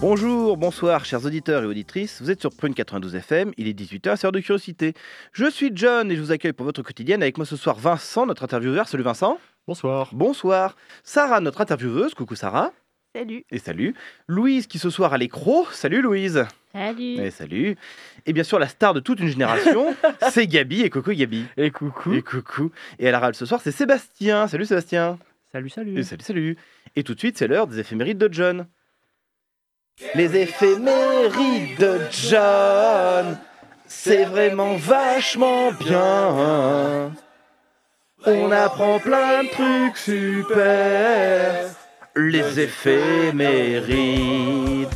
Bonjour, bonsoir, chers auditeurs et auditrices. Vous êtes sur Prune 92 FM, il est 18h, c'est heure de curiosité. Je suis John et je vous accueille pour votre quotidienne. Avec moi ce soir, Vincent, notre intervieweur. Salut Vincent. Bonsoir. Bonsoir. Sarah, notre intervieweuse. Coucou Sarah. Salut. Et salut. Louise, qui ce soir a l'écro. Salut Louise. Salut. Et salut. Et bien sûr, la star de toute une génération, c'est Gabi. Et coucou Gabi. Et coucou. Et coucou. Et à la râle ce soir, c'est Sébastien. Salut Sébastien. Salut, salut. Et salut, salut. Et tout de suite, c'est l'heure des éphémérides de John. Les éphémérides de John, c'est vraiment vachement bien. On apprend plein de trucs super. Les éphémérides.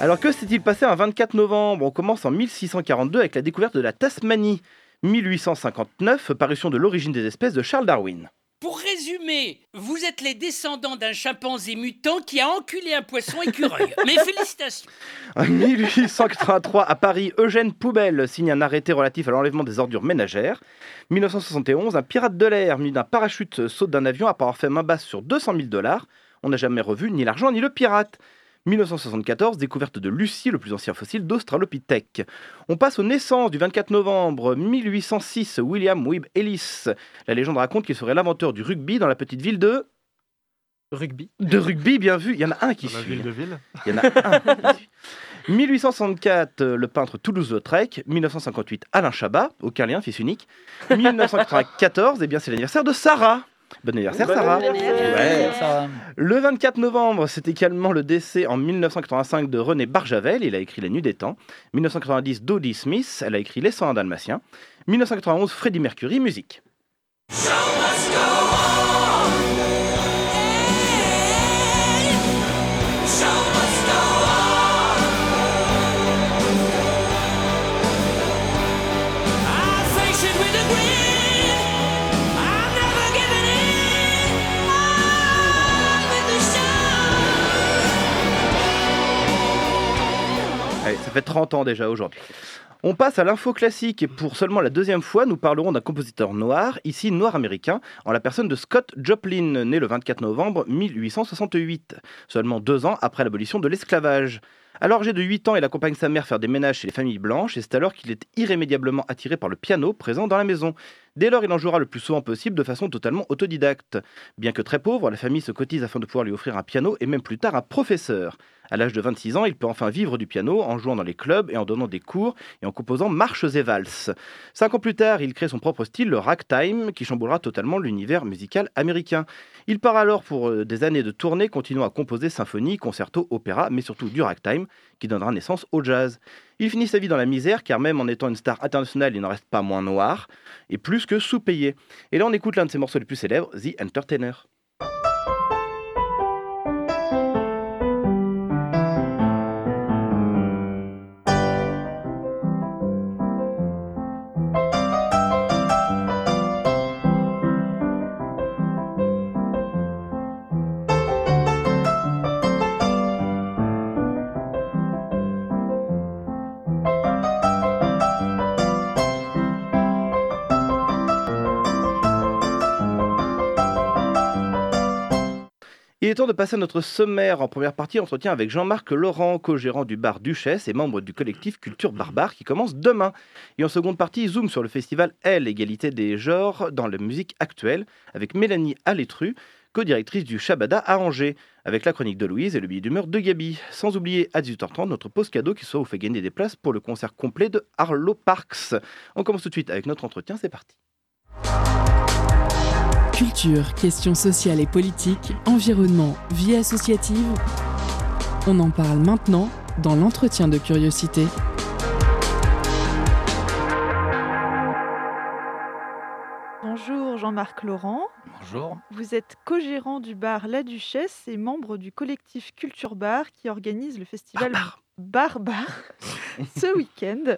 Alors que s'est-il passé un 24 novembre? On commence en 1642 avec la découverte de la Tasmanie. 1859, parution de l'origine des espèces de Charles Darwin. Pour résumer, vous êtes les descendants d'un chimpanzé mutant qui a enculé un poisson écureuil. Mes félicitations. En 1883, à Paris, Eugène Poubelle signe un arrêté relatif à l'enlèvement des ordures ménagères. 1971, un pirate de l'air muni d'un parachute saute d'un avion après avoir fait main basse sur 200 000 dollars. On n'a jamais revu ni l'argent ni le pirate. 1974, découverte de Lucie, le plus ancien fossile d'Australopithèque. On passe aux naissances du 24 novembre 1806, William Webb Ellis. La légende raconte qu'il serait l'inventeur du rugby dans la petite ville de... Rugby. De rugby, bien vu. Il y en a un qui Dans la suit. ville de ville. Il y en a un. qui suit. 1864, euh, le peintre Toulouse-Lautrec. 1958, Alain Chabat, aucun lien, fils unique. 1994, eh bien, c'est l'anniversaire de Sarah. Bon anniversaire, Sarah. Ouais. Le 24 novembre, c'est également le décès en 1985 de René Barjavel, il a écrit Les Nuits des Temps. 1990, Dodie Smith, elle a écrit Les 101 Dalmatiens. 1991, Freddie Mercury, musique. Allez, ça fait 30 ans déjà aujourd'hui. On passe à l'info classique et pour seulement la deuxième fois, nous parlerons d'un compositeur noir, ici noir américain, en la personne de Scott Joplin, né le 24 novembre 1868, seulement deux ans après l'abolition de l'esclavage. Alors âgé de 8 ans, il accompagne sa mère faire des ménages chez les familles blanches et c'est alors qu'il est irrémédiablement attiré par le piano présent dans la maison. Dès lors, il en jouera le plus souvent possible de façon totalement autodidacte. Bien que très pauvre, la famille se cotise afin de pouvoir lui offrir un piano et même plus tard un professeur. À l'âge de 26 ans, il peut enfin vivre du piano en jouant dans les clubs et en donnant des cours et en composant marches et valses. Cinq ans plus tard, il crée son propre style, le ragtime, qui chamboulera totalement l'univers musical américain. Il part alors pour euh, des années de tournée, continuant à composer symphonies, concertos, opéras, mais surtout du ragtime, qui donnera naissance au jazz. Il finit sa vie dans la misère, car même en étant une star internationale, il n'en reste pas moins noir, et plus que sous-payé. Et là, on écoute l'un de ses morceaux les plus célèbres, The Entertainer. Passer à notre sommaire. En première partie, entretien avec Jean-Marc Laurent, co-gérant du bar Duchesse et membre du collectif Culture Barbare qui commence demain. Et en seconde partie, zoom sur le festival L, égalité des genres dans la musique actuelle, avec Mélanie Alétru, co-directrice du Shabada à Angers, avec la chronique de Louise et le billet d'humeur de Gabi. Sans oublier à 18h30 notre pause cadeau qui soit vous fait gagner des places pour le concert complet de Arlo Parks. On commence tout de suite avec notre entretien, c'est parti. Culture, questions sociales et politiques, environnement, vie associative. On en parle maintenant dans l'entretien de curiosité. Bonjour Jean-Marc Laurent. Bonjour. Vous êtes co-gérant du bar La Duchesse et membre du collectif Culture Bar qui organise le festival Bar Bar, ce week-end,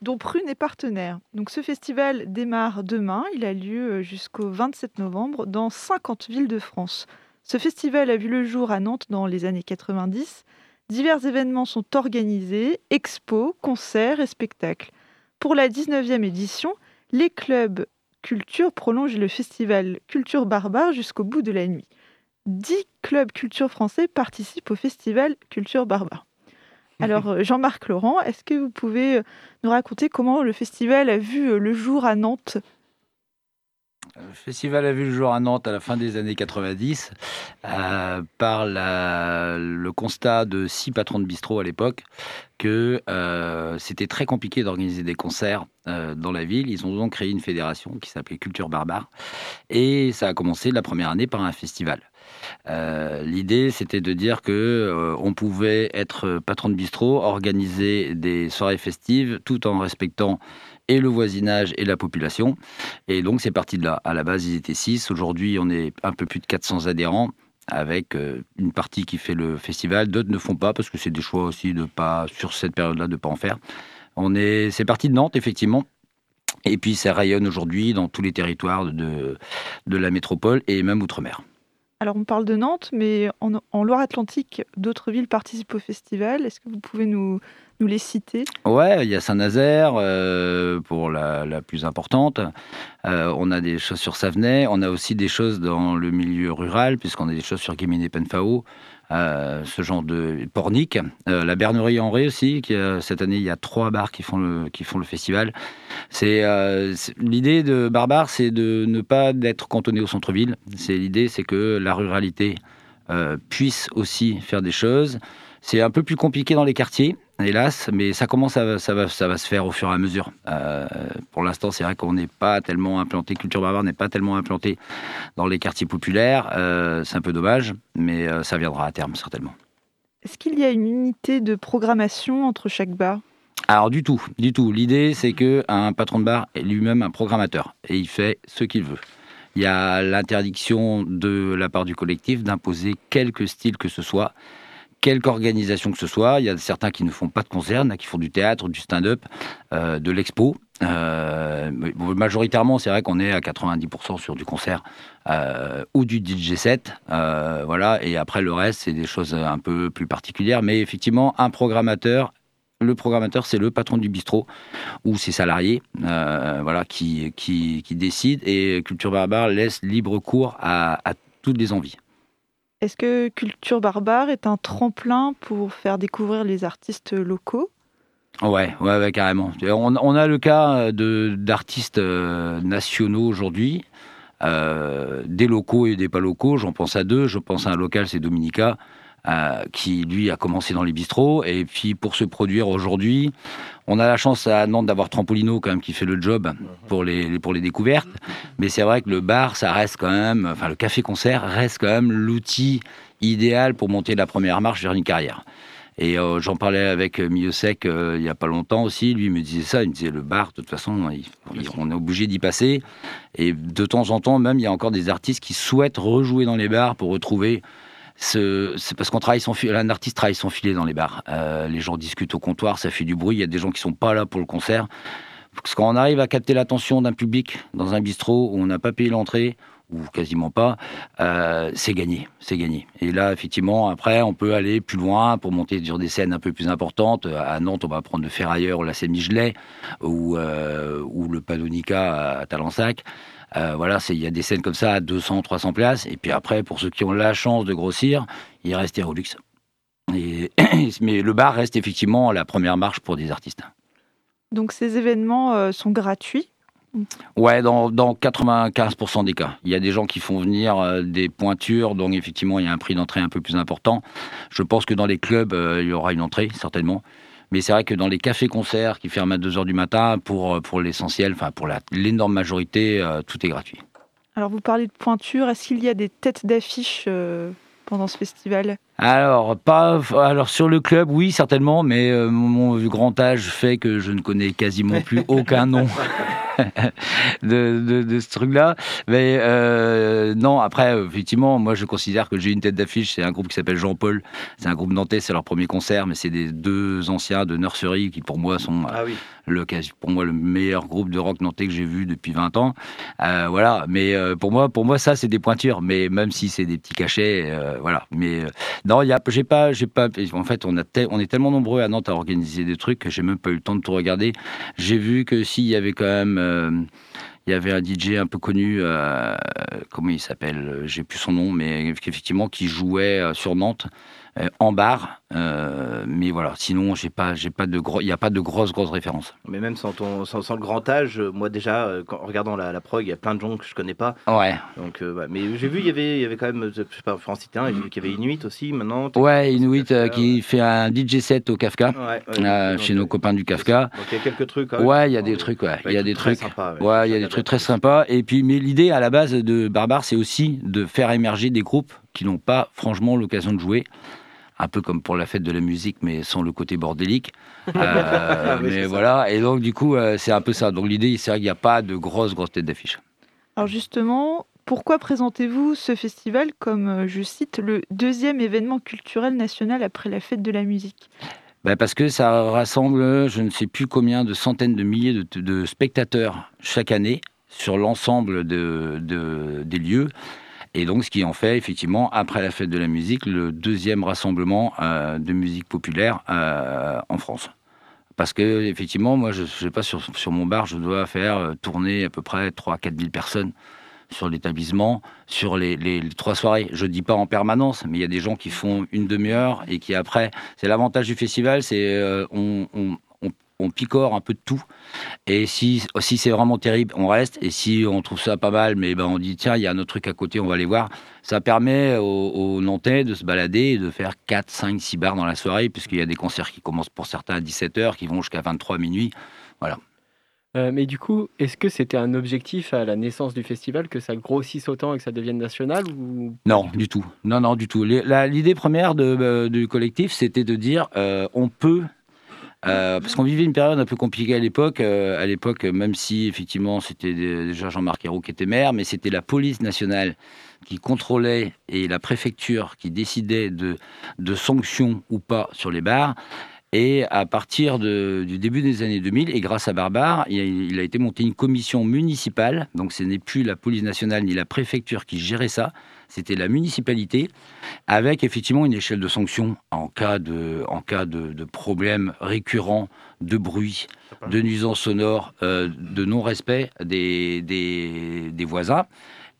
dont Prune est partenaire. Donc ce festival démarre demain, il a lieu euh, jusqu'au 27 novembre dans 50 villes de France. Ce festival a vu le jour à Nantes dans les années 90. Divers événements sont organisés, expos, concerts et spectacles. Pour la 19e édition, les clubs culture prolongent le festival Culture Barbare jusqu'au bout de la nuit. Dix clubs culture français participent au festival Culture Barbare. Alors, euh, Jean-Marc Laurent, est-ce que vous pouvez euh, nous raconter comment le festival a vu euh, le jour à Nantes? Le festival a vu le jour à Nantes à la fin des années 90 par le constat de six patrons de bistrot à l'époque que c'était très compliqué d'organiser des concerts dans la ville. Ils ont donc créé une fédération qui s'appelait Culture Barbare et ça a commencé la première année par un festival. Euh, l'idée, c'était de dire que euh, on pouvait être patron de bistrot, organiser des soirées festives, tout en respectant et le voisinage et la population. Et donc, c'est parti de là. À la base, ils étaient six. Aujourd'hui, on est un peu plus de 400 adhérents avec euh, une partie qui fait le festival, d'autres ne font pas parce que c'est des choix aussi de pas sur cette période-là de pas en faire. On est, c'est parti de Nantes effectivement. Et puis ça rayonne aujourd'hui dans tous les territoires de, de la métropole et même outre-mer. Alors on parle de Nantes, mais en, Loire-Atlantique, d'autres villes participent au festival. Est-ce que vous pouvez nous, les citer? Ouais, il y a Saint-Nazaire euh, pour la, plus importante. Euh, on a des choses sur Savenay. On a aussi des choses dans le milieu rural, puisqu'on a des choses sur Guéméné-Penfao. Euh, ce genre de pornic. Euh, la Bernerie en Ré aussi, qui, cette année, il y a trois bars qui font le, qui font le festival. C'est euh, L'idée de Barbare, c'est de ne pas être cantonné au centre-ville. C'est L'idée, c'est que la ruralité puisse aussi faire des choses. C'est un peu plus compliqué dans les quartiers hélas, mais ça commence à, ça va, ça va se faire au fur et à mesure. Euh, pour l'instant, c'est vrai qu'on n'est pas tellement implanté, Culture Barbare n'est pas tellement implanté dans les quartiers populaires. Euh, c'est un peu dommage, mais euh, ça viendra à terme certainement. Est-ce qu'il y a une unité de programmation entre chaque bar? Alors du tout, du tout. L'idée c'est que un patron de bar est lui-même un programmateur et il fait ce qu'il veut. Il y a l'interdiction de la part du collectif d'imposer quelque style que ce soit quelque organisation que ce soit. Il y a certains qui ne font pas de concert, qui font du théâtre, du stand-up, euh, de l'expo. Euh, majoritairement, c'est vrai qu'on est à 90% sur du concert euh, ou du DJ set. voilà, et après le reste, c'est des choses un peu plus particulières. Mais effectivement, un programmateur le programmateur, c'est le patron du bistrot ou ses salariés, voilà, qui, qui, qui décident. Et Culture Barbare laisse libre cours à toutes les envies. Est-ce que Culture Barbare est un tremplin pour faire découvrir les artistes locaux? Ouais, ouais, carrément. On, a le cas d'artistes euh, nationaux aujourd'hui, euh, des locaux et des pas locaux. J'en pense à deux. Je pense à un local, c'est Dominica. Euh, qui lui a commencé dans les bistrots. Et puis pour se produire aujourd'hui, on a la chance à Nantes d'avoir Trampolino quand même qui fait le job pour les, pour les découvertes. Mais c'est vrai que le bar, ça reste quand même, enfin le café-concert reste quand même l'outil idéal pour monter la première marche vers une carrière. Et euh, j'en parlais avec euh, il n'y a pas longtemps aussi. Lui me disait ça. Il me disait le bar, de toute façon, on est obligé d'y passer. Et de temps en temps, même, il y a encore des artistes qui souhaitent rejouer dans les bars pour retrouver c'est parce qu'on travaille sans filet, artiste travaille sans filet dans les bars. Euh, les gens discutent au comptoir, ça fait du bruit. Il y a des gens qui sont pas là pour le concert. Parce qu'on arrive à capter l'attention d'un public dans un bistrot où on n'a pas payé l'entrée ou quasiment pas, euh, c'est gagné, c'est gagné. Et là, effectivement, après, on peut aller plus loin pour monter sur des scènes un peu plus importantes. À Nantes, on va prendre le Ferrailleur ou la scène Michelet ou, ou le Panonica à Talensac. Euh, voilà, il y a des scènes comme ça à 200, 300 places. Et puis après, pour ceux qui ont la chance de grossir, il reste Aerolux. Et, mais le bar reste effectivement la première marche pour des artistes. Donc ces événements euh, sont gratuits? Ouais, dans, 95% des cas. Il y a des gens qui font venir euh, des pointures, donc effectivement, il y a un prix d'entrée un peu plus important. Je pense que dans les clubs, il y aura une entrée, certainement. Mais c'est vrai que dans les cafés-concerts qui ferment à 2h du matin, pour, euh, l'essentiel, pour l'énorme majorité, euh, tout est gratuit. Alors vous parlez de pointure, est-ce qu'il y a des têtes d'affiche euh, pendant ce festival? Alors, pas, alors sur le club, oui, certainement, mais mon, grand âge fait que je ne connais quasiment plus aucun nom. de, de, de ce truc-là. Mais euh, non, après, effectivement, moi je considère que j'ai une tête d'affiche. C'est un groupe qui s'appelle Jean-Paul. C'est un groupe nantais, c'est leur premier concert, mais c'est des deux anciens de Nursery qui pour moi sont Ah oui. le, quasi- pour moi le meilleur groupe de rock nantais que j'ai vu depuis 20 ans. Euh, voilà, mais euh, pour moi, pour moi ça c'est des pointures. Mais même si c'est des petits cachets, euh, voilà. Mais euh, non, il j'ai pas, j'ai pas. En fait, on est tellement nombreux à Nantes à organiser des trucs que j'ai même pas eu le temps de tout regarder. J'ai vu que s'il y avait quand même. euh, il y avait un DJ un peu connu, euh, comment il s'appelle J'ai plus son nom, mais effectivement qui jouait euh, sur Nantes euh, en bar. euh, mais voilà, sinon j'ai pas, j'ai pas de gros, il n'y a pas de grosses grosses références. Mais même sans, ton, sans, sans le grand âge, euh, moi déjà, quand- en regardant la, la prog, il y a plein de gens que je connais pas. Ouais, Donc, euh. Mais j'ai vu, il y avait, il y avait quand même, je sais pas, en citer un, j'ai vu qu'il y avait Inuit aussi maintenant. ouais, Inuit Kafka, qui fait un DJ set au Kafka, Ouais, ouais, donc, chez nos copains du Kafka. Donc il y a quelques trucs. Ouais, il y a des trucs, ouais, il y a des trucs. Ouais, il y a des trucs très sympas. Et puis, mais l'idée à la base de Barbare, c'est aussi de faire émerger des groupes qui n'ont pas franchement l'occasion de jouer. Un peu comme pour la fête de la musique, mais sans le côté bordélique. Euh, Oui, mais ça. voilà. Et donc, du coup, euh, c'est un peu ça. Donc, l'idée, c'est vrai qu'il n'y a pas de grosses, grosses têtes d'affiche. Alors justement, pourquoi présentez-vous ce festival comme, euh, je cite, le deuxième événement culturel national après la fête de la musique? Ben, parce que ça rassemble, je ne sais plus combien de centaines de milliers de, de spectateurs chaque année sur l'ensemble de, de- des lieux. Et donc, ce qui en fait, effectivement, après la fête de la musique, le deuxième rassemblement euh, de musique populaire euh, en France. Parce que, effectivement, moi, je ne sais pas, sur, mon bar, je dois faire euh, tourner à peu près 3 4 000 personnes sur l'établissement, sur les, trois soirées. Je dis pas en permanence, mais il y a des gens qui font une demi-heure et qui après, c'est l'avantage du festival, c'est on- on- picore un peu de tout. Et si, si c'est vraiment terrible, on reste. Et si on trouve ça pas mal, mais ben on dit tiens, il y a un autre truc à côté, on va aller voir. Ça permet aux, aux Nantais de se balader et de faire 4, 5, 6 bars dans la soirée, puisqu'il y a des concerts qui commencent pour certains à 17h, qui vont jusqu'à 23 minuit. Euh, mais du coup, est-ce que c'était un objectif à la naissance du festival que ça grossisse autant et que ça devienne national ou? Non, du tout. Non, non, du tout. L'idée première de, euh, du collectif, c'était de dire euh, on peut. Euh, parce qu'on vivait une période un peu compliquée à l'époque. euh, à l'époque, même si effectivement c'était dé- déjà Jean-Marc Ayrault qui était maire, mais c'était la police nationale qui contrôlait et la préfecture qui décidait de, sanctions ou pas sur les bars. Et à partir du début des années 2000, et grâce à Barbare, il a, il a été monté une commission municipale. Donc ce n'est plus la police nationale ni la préfecture qui gérait ça, c'était la municipalité, avec effectivement une échelle de sanctions en cas de, en cas de, de problème récurrent de bruit, de nuisance sonore, euh, de non-respect des, des, des voisins.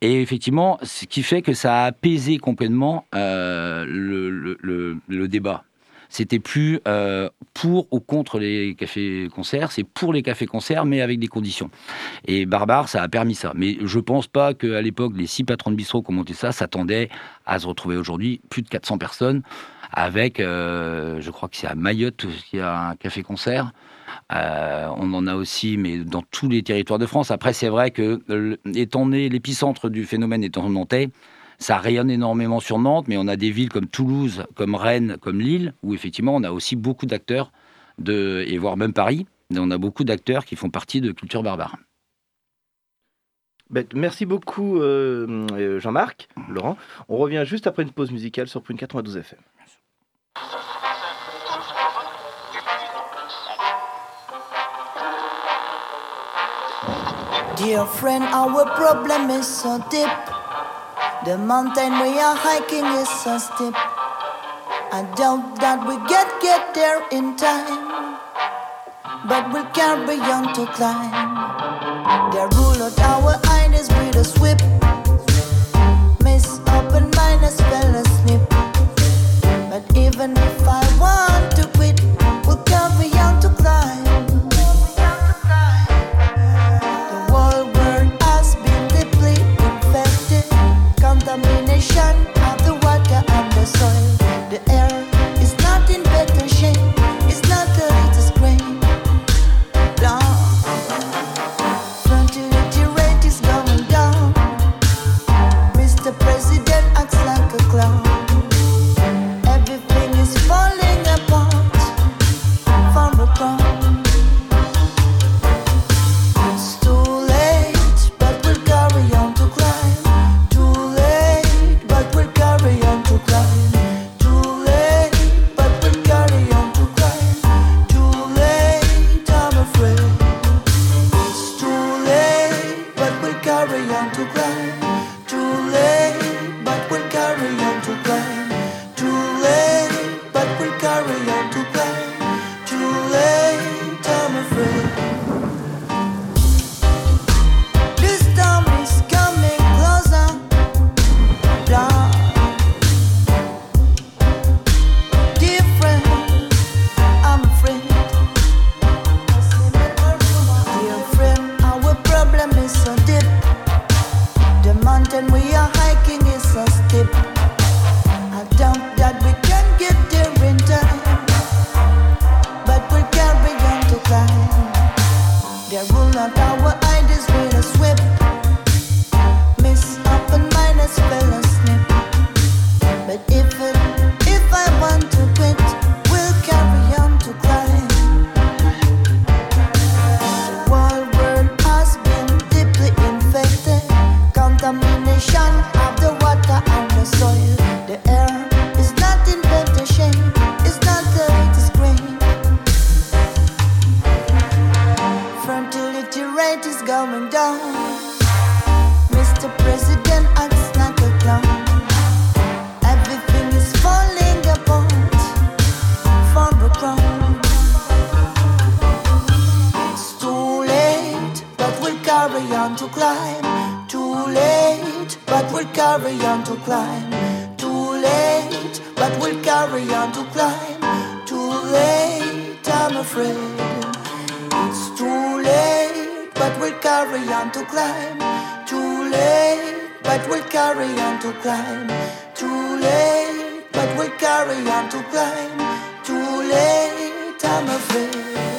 Et effectivement, ce qui fait que ça a apaisé complètement euh, le, le- le- le débat. C'était plus euh, pour ou contre les cafés-concerts, c'est pour les cafés-concerts, mais avec des conditions. Et Barbare, ça a permis ça. Mais je pense pas qu'à l'époque, les six patrons de bistrot qui ont monté ça s'attendaient à se retrouver aujourd'hui plus de 400 personnes avec, euh, je crois que c'est à Mayotte qu'il y a un café-concert. Euh, on en a aussi, mais dans tous les territoires de France. Après, c'est vrai que, étant né l'épicentre du phénomène étant nantais, ça rayonne énormément sur Nantes, mais on a des villes comme Toulouse, comme Rennes, comme Lille, où effectivement on a aussi beaucoup d'acteurs, de, et voire même Paris, mais on a beaucoup d'acteurs qui font partie de culture barbare. Merci beaucoup euh, euh, Jean-Marc, Laurent. On revient juste après une pause musicale sur Prune 92 FM. Dear friend, our problem is so deep. The mountain we are hiking is so steep. I doubt that we get get there in time, but we'll carry on to climb. They rule out our eyes with a sweep. Miss open minus fell asleep. But even if I afraid. It's too late, but we'll carry on to climb. Too late, but we'll carry on to climb. Too late, but we'll carry on to climb. Too late, I'm afraid.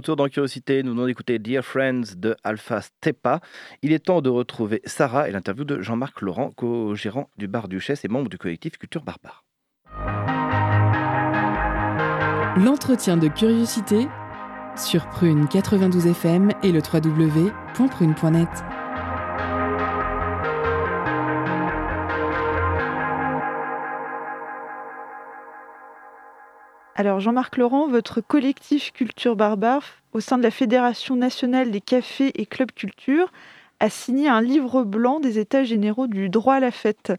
Retour dans Curiosité, nous venons d'écouter Dear Friends de Alpha Stepa. Il est temps de retrouver Sarah et l'interview de Jean-Marc Laurent, co-gérant du Bar Duchesse et membre du collectif Culture Barbare. L'entretien de curiosité sur Prune 92 FM et le www.prune.net. Alors Jean-Marc Laurent, votre collectif Culture Barbare, au sein de la Fédération nationale des cafés et clubs culture, a signé un livre blanc des États généraux du droit à la fête.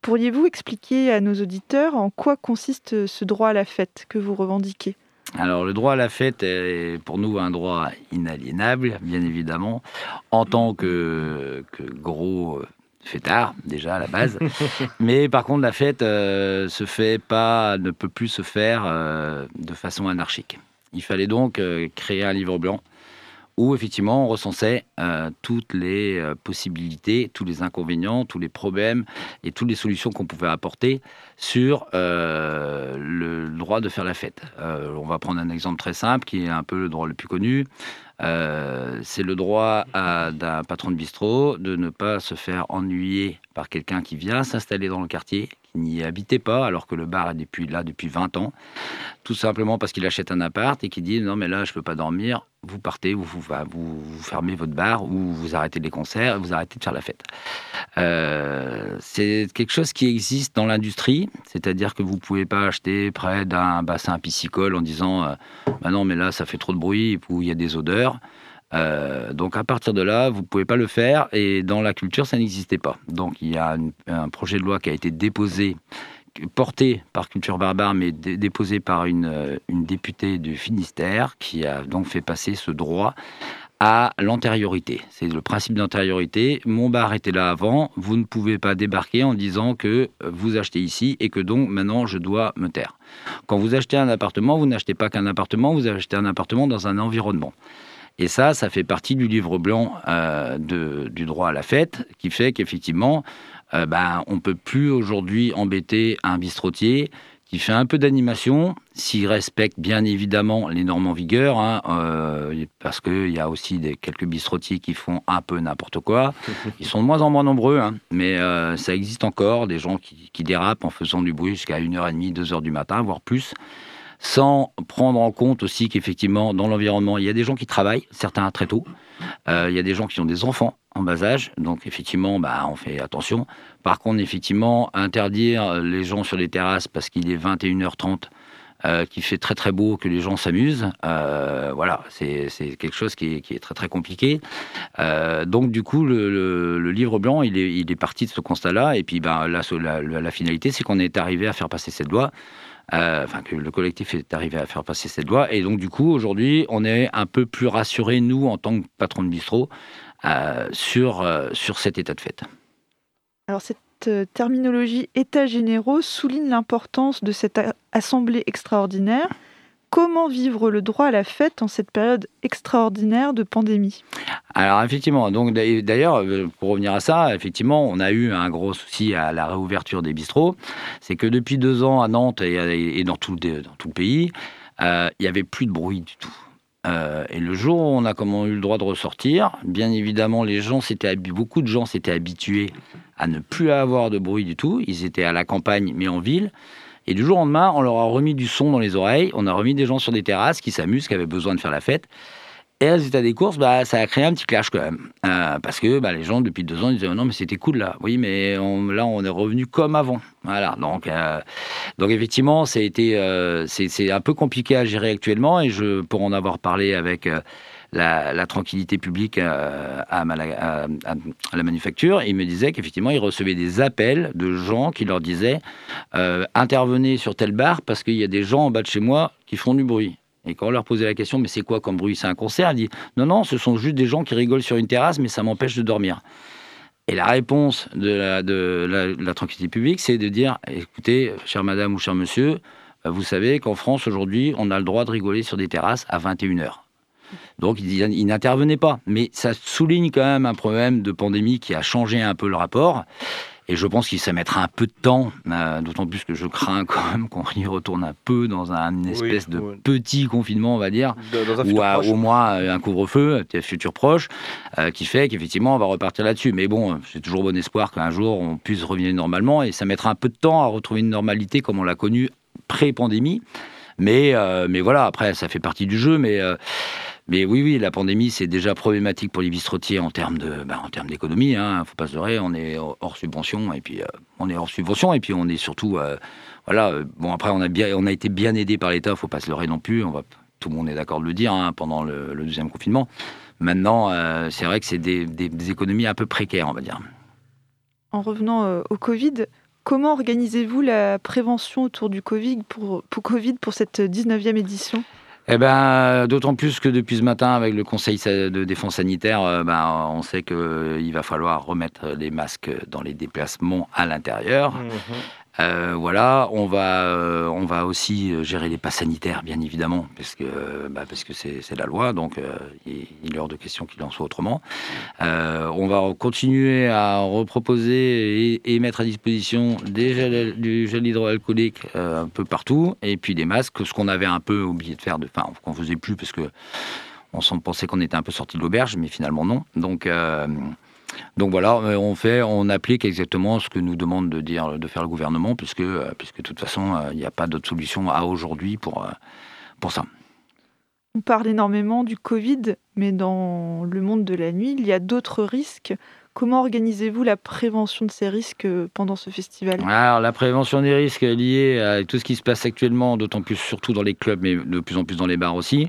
Pourriez-vous expliquer à nos auditeurs en quoi consiste ce droit à la fête que vous revendiquez? Alors, le droit à la fête est pour nous un droit inaliénable, bien évidemment, en tant que, que gros euh, fêtard, déjà à la base. Mais par contre, la fête euh, se fait pas, ne peut plus se faire euh, de façon anarchique. Il fallait donc euh, créer un livre blanc où effectivement on recensait toutes les possibilités, tous les inconvénients, tous les problèmes et toutes les solutions qu'on pouvait apporter sur le droit de faire la fête. On va prendre un exemple très simple qui est un peu le droit le plus connu. Euh, c'est le droit d'un patron de bistrot de ne pas se faire ennuyer par quelqu'un qui vient s'installer dans le quartier, n'y habitait pas alors que le bar est depuis, là depuis 20 ans, tout simplement parce qu'il achète un appart et qui dit non mais là je peux pas dormir, vous partez, vous, vous, vous, fermez votre bar ou vous arrêtez les concerts, vous arrêtez de faire la fête. Euh, c'est quelque chose qui existe dans l'industrie, c'est-à-dire que vous pouvez pas acheter près d'un bassin piscicole en disant euh, bah non mais là ça fait trop de bruit ou il y a des odeurs. Euh, donc à partir de là, vous pouvez pas le faire et dans la culture ça n'existait pas. Donc il y a un projet de loi qui a été déposé porté par Culture Barbare, mais dé- déposé par une, euh, une députée du Finistère, qui a donc fait passer ce droit à l'antériorité. C'est le principe d'antériorité. Mon bar était là avant, vous ne pouvez pas débarquer en disant que euh, vous achetez ici et que donc maintenant je dois me taire. Quand vous achetez un appartement, vous n'achetez pas qu'un appartement, vous achetez un appartement dans un environnement. Et ça, ça fait partie du livre blanc euh, de- du droit à la fête, qui fait qu'effectivement, euh, ben, on peut plus aujourd'hui embêter un bistrotier qui fait un peu d'animation, s'il respecte bien évidemment les normes en vigueur, hein, euh, parce qu'il y a aussi des, quelques bistrotiers qui font un peu n'importe quoi. Ils sont de moins en moins nombreux, hein, mais euh, ça existe encore, des gens qui, qui dérapent en faisant du bruit jusqu'à 1h30, 2h du matin, voire plus sans prendre en compte aussi qu'effectivement, dans l'environnement, il y a des gens qui travaillent, certains très tôt. Euh, il y a des gens qui ont des enfants en bas âge, donc effectivement, bah, on fait attention. Par contre, effectivement, interdire les gens sur les terrasses parce qu'il est 21h30, euh, qu'il fait très très beau, que les gens s'amusent, euh, voilà, c'est quelque chose qui est, qui est très très compliqué. Euh, donc du coup, le, livre blanc, il est, il est parti de ce constat-là, et puis ben, la- la finalité, c'est qu'on est arrivé à faire passer cette loi euh, que le collectif est arrivé à faire passer cette loi. Et donc du coup, aujourd'hui, on est un peu plus rassurés, nous, en tant que patron de bistrot, euh, sur, euh, sur cet état de fait. Alors cette terminologie États généraux souligne l'importance de cette assemblée extraordinaire. Comment vivre le droit à la fête en cette période extraordinaire de pandémie? Alors effectivement, donc d'a- d'ailleurs, euh, pour revenir à ça, effectivement, on a eu un gros souci à la réouverture des bistrots. C'est que depuis deux ans à Nantes et, dans, tout, le- dans tout le pays, euh, il n'y avait plus de bruit du tout. Euh, et le jour où on a comment eu le droit de ressortir, bien évidemment, les gens beaucoup de gens s'étaient habitués à ne plus avoir de bruit du tout. Ils étaient à la campagne, mais en ville. Et du jour au lendemain, on leur a remis du son dans les oreilles. On a remis des gens sur des terrasses qui s'amusent, qui avaient besoin de faire la fête. Et résultat des courses, bah, ça a créé un petit clash quand même. Euh, parce que bah, les gens, depuis deux ans, ils disaient non, mais c'était cool là. Oui, mais là, on est revenu comme avant. Voilà. Donc, euh, donc effectivement, euh, c'est c'est un peu compliqué à gérer actuellement. Et je, pour en avoir parlé avec. La, tranquillité publique euh, à, la manufacture, il me disait qu'effectivement, il recevait des appels de gens qui leur disaient euh, intervenez sur tel bar parce qu'il y a des gens en bas de chez moi qui font du bruit. Et quand on leur posait la question, mais c'est quoi comme bruit? C'est un concert? Il dit non, non, ce sont juste des gens qui rigolent sur une terrasse, mais ça m'empêche de dormir. Et la réponse de la tranquillité publique, c'est de dire écoutez, chère madame ou cher monsieur, euh, vous savez qu'en France, aujourd'hui, on a le droit de rigoler sur des terrasses à 21h. Donc, il, il n'intervenait pas. Mais ça souligne quand même un problème de pandémie qui a changé un peu le rapport. Et je pense qu'il ça mettra un peu de temps, euh, d'autant plus que je crains quand même qu'on y retourne un peu dans un espèce de petit confinement, on va dire, ou au moins euh, un couvre-feu, un futur proche, euh, qui fait qu'effectivement on va repartir là-dessus. Mais bon, j'ai toujours bon espoir qu'un jour on puisse revenir normalement et ça mettra un peu de temps à retrouver une normalité comme on l'a connue pré-pandémie. Mais, euh, mais voilà, après ça fait partie du jeu. Mais, mais oui, oui, la pandémie c'est déjà problématique pour les bistrotiers en termes de, bah, en d'économie. Hein, faut pas se leurrer, on est hors subvention et puis euh, on est hors subvention et puis on est surtout euh, voilà. euh, bon après on a bien, été bien aidé par l'État, faut pas se leurrer non plus. On va tout le monde est d'accord de le dire, hein, pendant le, deuxième confinement. Maintenant, c'est vrai que c'est des, économies un peu précaires, on va dire. En revenant au Covid, comment organisez-vous la prévention autour du Covid pour, pour, COVID pour cette 19e édition? Eh ben, d'autant plus que depuis ce matin, avec le Conseil de défense sanitaire, euh, ben, on sait qu'il va falloir remettre les masques dans les déplacements à l'intérieur. Mhm. Euh, voilà, on va, euh, on va aussi euh, gérer les passes sanitaires, bien évidemment, parce que, bah, c'est la loi, donc il, est hors de question qu'il en soit autrement. On va continuer à reproposer et, et mettre à disposition des gels, du gel hydroalcoolique un peu partout, et puis des masques, ce qu'on avait un peu oublié de faire, enfin, qu'on faisait plus parce que on pensait qu'on était un peu sorti de l'auberge, mais finalement non. Donc donc voilà, euh, on fait, on applique exactement ce que nous demande de dire, de faire le gouvernement, puisque, euh, puisque de toute façon, euh, il n'y a pas d'autre solution à aujourd'hui pour, pour ça. On parle énormément du Covid, mais dans le monde de la nuit, il y a d'autres risques. Comment organisez-vous la prévention de ces risques pendant ce festival? Alors la prévention des risques liés à tout ce qui se passe actuellement, d'autant plus surtout dans les clubs, mais de plus en plus dans les bars aussi.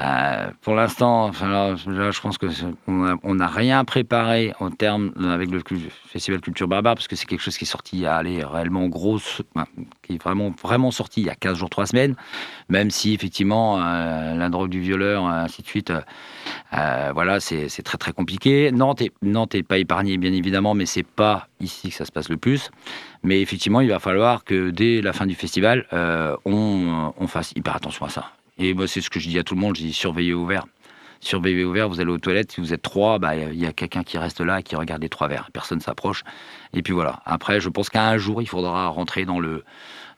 Euh, pour l'instant, je pense que c'est- on a- on n'a rien préparé en termes euh, avec le festival Culture Barbare parce que c'est quelque chose qui est sorti allez, réellement grosse, qui est vraiment vraiment sorti il y a 15 jours, 3 semaines. Même si effectivement euh, la drogue du violeur, ainsi de suite, euh, euh, voilà, c'est très très compliqué. Nantes est, Nantes pas épargnée bien évidemment, mais c'est pas ici que ça se passe le plus. Mais effectivement, il va falloir que dès la fin du festival, euh, on fasse hyper attention à ça. Et moi, c'est ce que je dis à tout le monde, je dis surveillez ouvert. Surveillez ouvert, vous allez aux toilettes, si vous êtes trois, bah, il y a quelqu'un qui reste là et qui regarde les trois verres. Personne s'approche. Et puis voilà. Après, je pense qu'à un jour, il faudra rentrer dans le,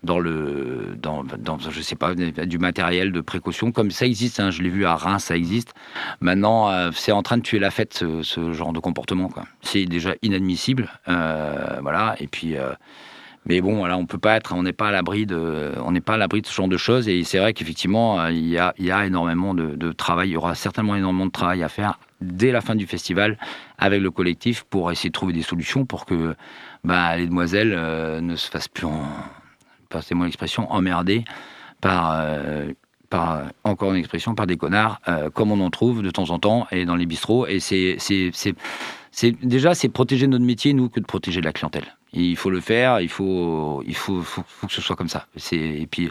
dans le, dans, dans, je sais pas, du matériel de précaution. Comme ça existe, hein, je l'ai vu à Reims, ça existe. Maintenant, euh, c'est en train de tuer la fête, ce, genre de comportement. C'est déjà inadmissible. euh, voilà. Et puis. euh, mais bon, on peut pas être, on n'est pas à l'abri de, on n'est pas à l'abri de ce genre de choses. Et c'est vrai qu'effectivement, euh, il y a, énormément de, travail. Il y aura certainement énormément de travail à faire dès la fin du festival avec le collectif pour essayer de trouver des solutions pour que bah, les demoiselles euh, ne se fassent plus, en, passez-moi l'expression, emmerder par, euh, encore une expression, par des connards, comme on en trouve de temps en temps et dans les bistrots. Et déjà c'est protéger notre métier nous que de protéger la clientèle. Il faut le faire, il faut, il faut, faut, faut que ce soit comme ça. Et puis,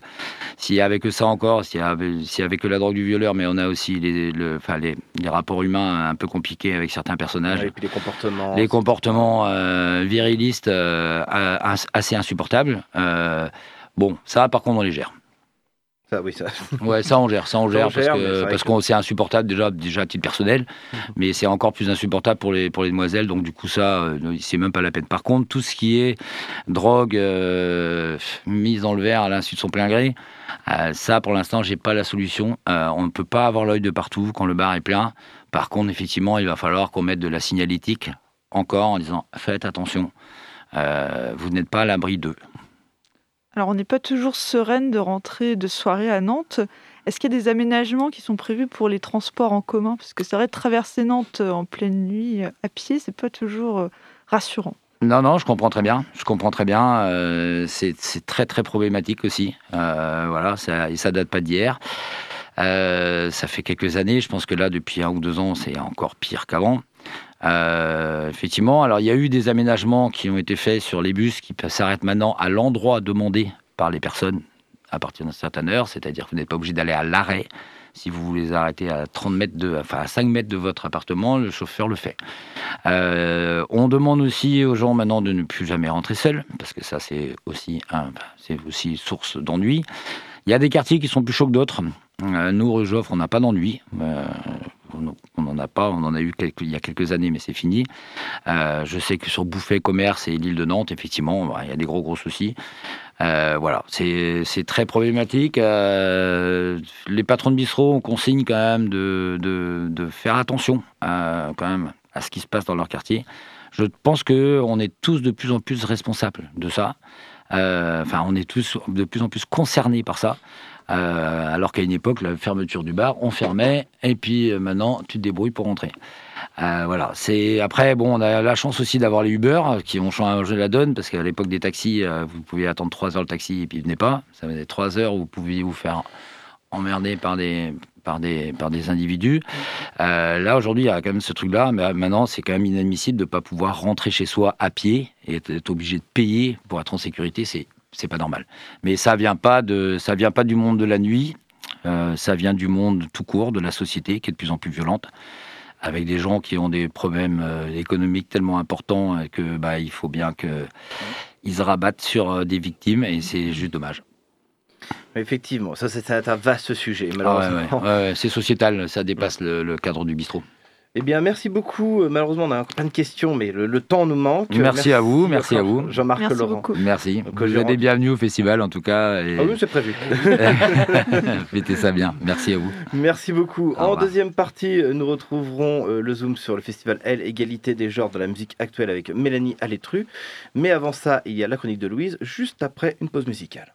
s'il y avait que ça encore, s'il y avait que la drogue du violeur, mais on a aussi les, le, enfin, les, les rapports humains un peu compliqués avec certains personnages, Et puis les comportements. les comportements euh, virilistes euh, as- assez insupportables. Euh, bon, ça, par contre, on les gère. Ça, oui, ça. Ouais, ça on gère, ça on Ça, gère on parce gère, que parce qu'on c'est insupportable déjà déjà à titre personnel, mais c'est encore plus insupportable pour les pour les demoiselles. Donc du coup ça euh, c'est même pas la peine. Par contre tout ce qui est drogue euh, mise dans le verre à l'insu de son plein gré, euh, ça pour l'instant j'ai pas la solution. On ne peut pas avoir l'œil de partout quand le bar est plein. Par contre effectivement il va falloir qu'on mette de la signalétique encore en disant faites attention, vous n'êtes pas à l'abri d'eux. Alors, on n'est pas toujours sereine de rentrer de soirée à Nantes. Est-ce qu'il y a des aménagements qui sont prévus pour les transports en commun? Parce que c'est vrai, traverser Nantes en pleine nuit euh, à pied, c'est pas toujours euh, rassurant. Non, non, je comprends très bien. Je comprends très bien. euh, c'est très, très problématique aussi. Euh, voilà, ça, et date pas d'hier. Euh, ça fait quelques années. Je pense que là, depuis un ou deux ans, c'est encore pire qu'avant. Euh, effectivement, alors il y a eu des aménagements qui ont été faits sur les bus qui s'arrêtent maintenant à l'endroit demandé par les personnes à partir d'une certaine heure, c'est-à-dire que vous n'êtes pas obligé d'aller à l'arrêt. Si vous voulez arrêter à 30 mètres de, enfin à 5 mètres de votre appartement, le chauffeur le fait. Euh, on demande aussi aux gens maintenant de ne plus jamais rentrer seuls, parce que ça c'est aussi c'est aussi source d'ennui. Il y a des quartiers qui sont plus chauds que d'autres. Euh, nous, rue Joffre, on n'a pas d'ennui. On on n'en a pas, on en a eu quelques- il y a quelques années, mais c'est fini. Euh, je sais que sur Bouffet, Commerce et l'île de Nantes, effectivement, bah, il y a des gros gros soucis. Euh, voilà, c'est très problématique. Euh, les patrons de bistrot ont consigne quand même de, de, faire attention à, quand même à ce qui se passe dans leur quartier. Je pense que on est tous de plus en plus responsables de ça. Enfin, on est tous de plus en plus concernés par ça. Euh, alors qu'à une époque, la fermeture du bar, on fermait, et puis euh, maintenant, tu te débrouilles pour rentrer. Euh, voilà. C'est après, bon, on a la chance aussi d'avoir les Uber qui ont changé la donne parce qu'à l'époque des taxis, vous pouviez attendre trois heures le taxi et puis il venait pas. Ça faisait trois heures où vous pouviez vous faire emmerder par des par des par des individus. Là aujourd'hui, il y a quand même ce truc-là, mais maintenant, c'est quand même inadmissible de pas pouvoir rentrer chez soi à pied et être obligé de payer pour être en sécurité. C'est c'est pas normal. Mais ça vient pas de ça vient pas du monde de la nuit. Euh, ça vient du monde tout court, de la société qui est de plus en plus violente, avec des gens qui ont des problèmes euh, économiques tellement importants euh, que bah, il faut bien que ils se rabattent sur des victimes et c'est juste dommage. Effectivement, ça c'est un vaste sujet, Ah malheureusement. ouais, ouais, ouais, c'est sociétal, ça dépasse le, le cadre du bistrot. Eh bien, merci beaucoup. Euh, Malheureusement, on a plein de questions, mais le, le temps nous manque. Merci à vous, merci à vous. Jean-Marc Merci Laurent. beaucoup. Merci. Donc, Vous êtes rentre- bienvenus au festival en tout cas. Et... Ah oui, c'est prévu. Fêtez ça bien. Merci à vous. Merci beaucoup. Au en deuxième partie, euh, nous retrouverons euh, le Zoom sur le festival L, égalité des genres de la musique actuelle avec Mélanie Alétru. Mais avant ça, il y a la chronique de Louise, juste après une pause musicale.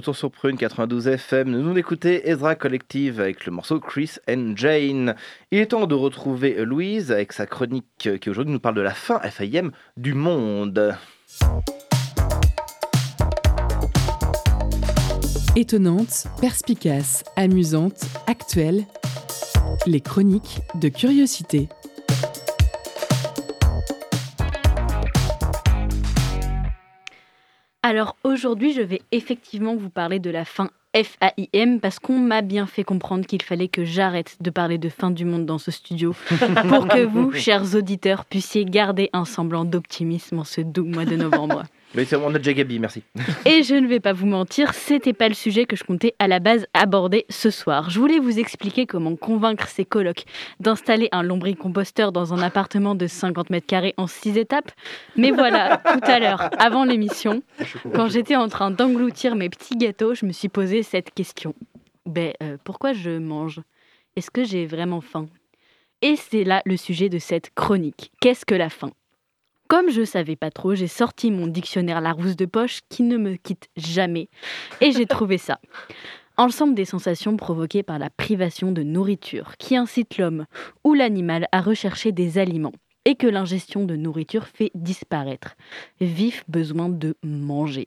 Retour sur Prune 92 FM, nous écoutez Ezra Collective avec le morceau Chris and Jane. Il est temps de retrouver Louise avec sa chronique qui aujourd'hui nous parle de la fin FIM du monde. Étonnante, perspicace, amusante, actuelle, les chroniques de curiosité. Alors aujourd'hui, je vais effectivement vous parler de la fin FAIM parce qu'on m'a bien fait comprendre qu'il fallait que j'arrête de parler de fin du monde dans ce studio pour que vous, chers auditeurs, puissiez garder un semblant d'optimisme en ce doux mois de novembre. Mais c'est on a déjà Gabi, merci. Et je ne vais pas vous mentir, c'était pas le sujet que je comptais à la base aborder ce soir. Je voulais vous expliquer comment convaincre ces colocs d'installer un lombricomposteur dans un appartement de 50 mètres carrés en 6 étapes. Mais voilà, tout à l'heure, avant l'émission, quand j'étais en train d'engloutir mes petits gâteaux, je me suis posé cette question. Ben, euh, pourquoi je mange? Est-ce que j'ai vraiment faim? Et c'est là le sujet de cette chronique. Qu'est-ce que la faim? Comme je savais pas trop, j'ai sorti mon dictionnaire Larousse de poche qui ne me quitte jamais et j'ai trouvé ça. Ensemble des sensations provoquées par la privation de nourriture qui incite l'homme ou l'animal à rechercher des aliments et que l'ingestion de nourriture fait disparaître. Vif besoin de manger.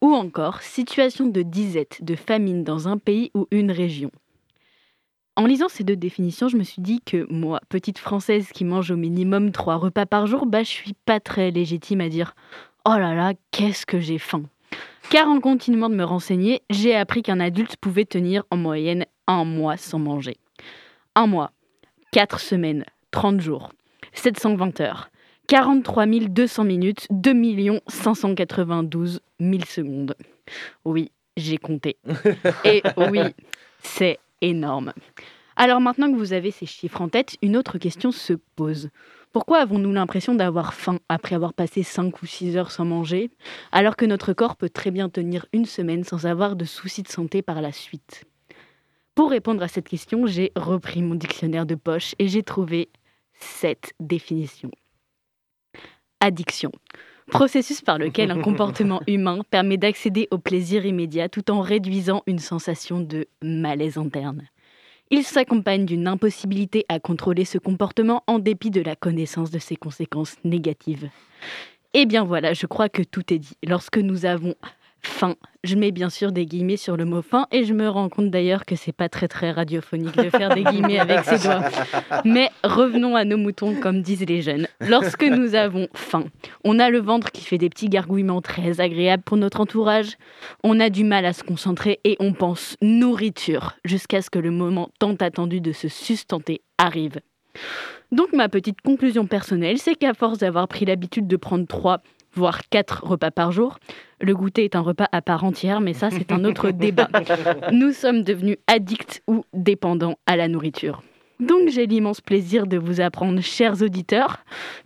Ou encore situation de disette, de famine dans un pays ou une région. En lisant ces deux définitions, je me suis dit que moi, petite française qui mange au minimum trois repas par jour, bah je suis pas très légitime à dire "Oh là là, qu'est-ce que j'ai faim." Car en continuant de me renseigner, j'ai appris qu'un adulte pouvait tenir en moyenne un mois sans manger. Un mois, quatre semaines, 30 jours, 720 heures, 43 200 minutes, 2 592 000 secondes. Oui, j'ai compté. Et oui, c'est énorme. Alors maintenant que vous avez ces chiffres en tête, une autre question se pose. Pourquoi avons-nous l'impression d'avoir faim après avoir passé 5 ou 6 heures sans manger, alors que notre corps peut très bien tenir une semaine sans avoir de soucis de santé par la suite? Pour répondre à cette question, j'ai repris mon dictionnaire de poche et j'ai trouvé cette définition. Addiction. Processus par lequel un comportement humain permet d'accéder au plaisir immédiat tout en réduisant une sensation de malaise interne. Il s'accompagne d'une impossibilité à contrôler ce comportement en dépit de la connaissance de ses conséquences négatives. Eh bien voilà, je crois que tout est dit. Lorsque nous avons faim, je mets bien sûr des guillemets sur le mot faim et je me rends compte d'ailleurs que c'est pas très très radiophonique de faire des guillemets avec ses doigts. Mais revenons à nos moutons comme disent les jeunes. Lorsque nous avons faim, on a le ventre qui fait des petits gargouillements très agréables pour notre entourage. On a du mal à se concentrer et on pense nourriture jusqu'à ce que le moment tant attendu de se sustenter arrive. Donc ma petite conclusion personnelle, c'est qu'à force d'avoir pris l'habitude de prendre trois voire quatre repas par jour. Le goûter est un repas à part entière, mais ça, c'est un autre débat. Nous sommes devenus addicts ou dépendants à la nourriture. Donc j'ai l'immense plaisir de vous apprendre, chers auditeurs,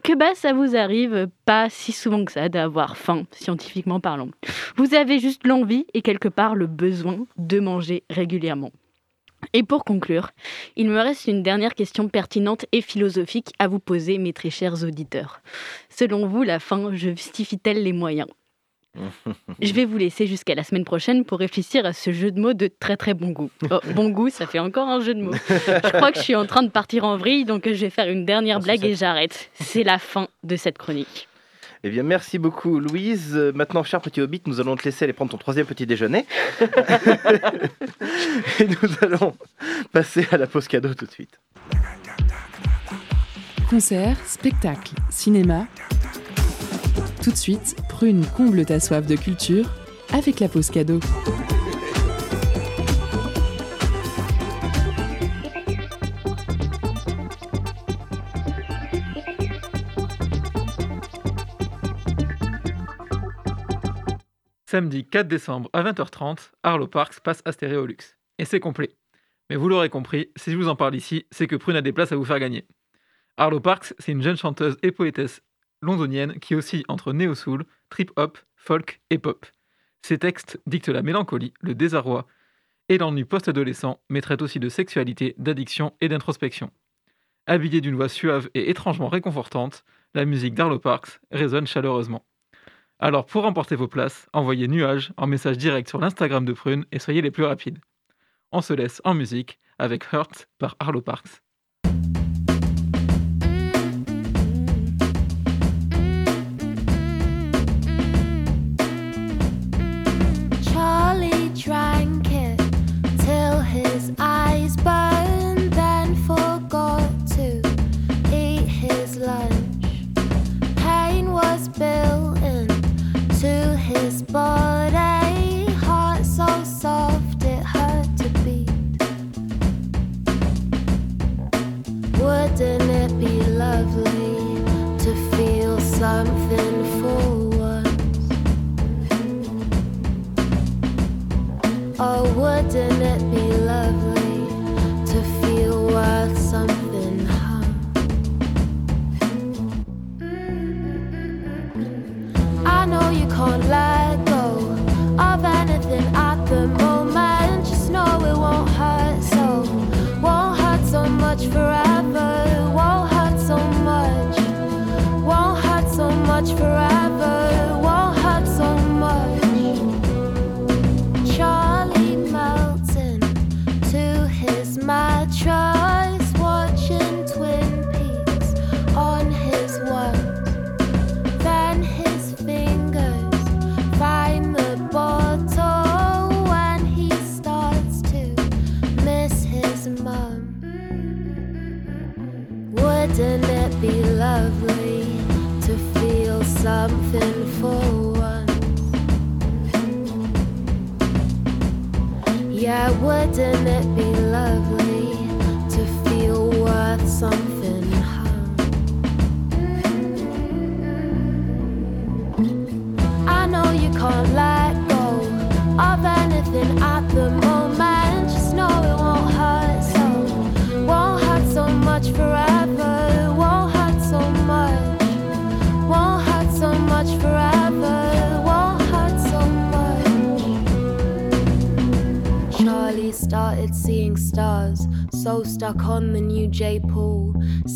que bah ça vous arrive pas si souvent que ça d'avoir faim, scientifiquement parlant. Vous avez juste l'envie et quelque part le besoin de manger régulièrement. Et pour conclure, il me reste une dernière question pertinente et philosophique à vous poser, mes très chers auditeurs. Selon vous, la fin justifie-t-elle les moyens? Je vais vous laisser jusqu'à la semaine prochaine pour réfléchir à ce jeu de mots de très très bon goût. Oh, bon goût, ça fait encore un jeu de mots. Je crois que je suis en train de partir en vrille, donc je vais faire une dernière blague et j'arrête. C'est la fin de cette chronique. Eh bien, merci beaucoup, Louise. Euh, Maintenant, cher petit hobbit, nous allons te laisser aller prendre ton troisième petit déjeuner. Et nous allons passer à la pause cadeau tout de suite. Concert, spectacle, cinéma. Tout de suite, prune comble ta soif de culture avec la pause cadeau. Samedi 4 décembre à 20h30, Arlo Parks passe à Stéréolux. Et c'est complet. Mais vous l'aurez compris, si je vous en parle ici, c'est que Prune a des places à vous faire gagner. Arlo Parks, c'est une jeune chanteuse et poétesse londonienne qui oscille entre néo-soul, trip-hop, folk et pop. Ses textes dictent la mélancolie, le désarroi et l'ennui post-adolescent, mais traitent aussi de sexualité, d'addiction et d'introspection. Habillée d'une voix suave et étrangement réconfortante, la musique d'Arlo Parks résonne chaleureusement. Alors pour remporter vos places, envoyez nuage en message direct sur l'Instagram de Prune et soyez les plus rapides. On se laisse en musique avec Hurt par Arlo Parks.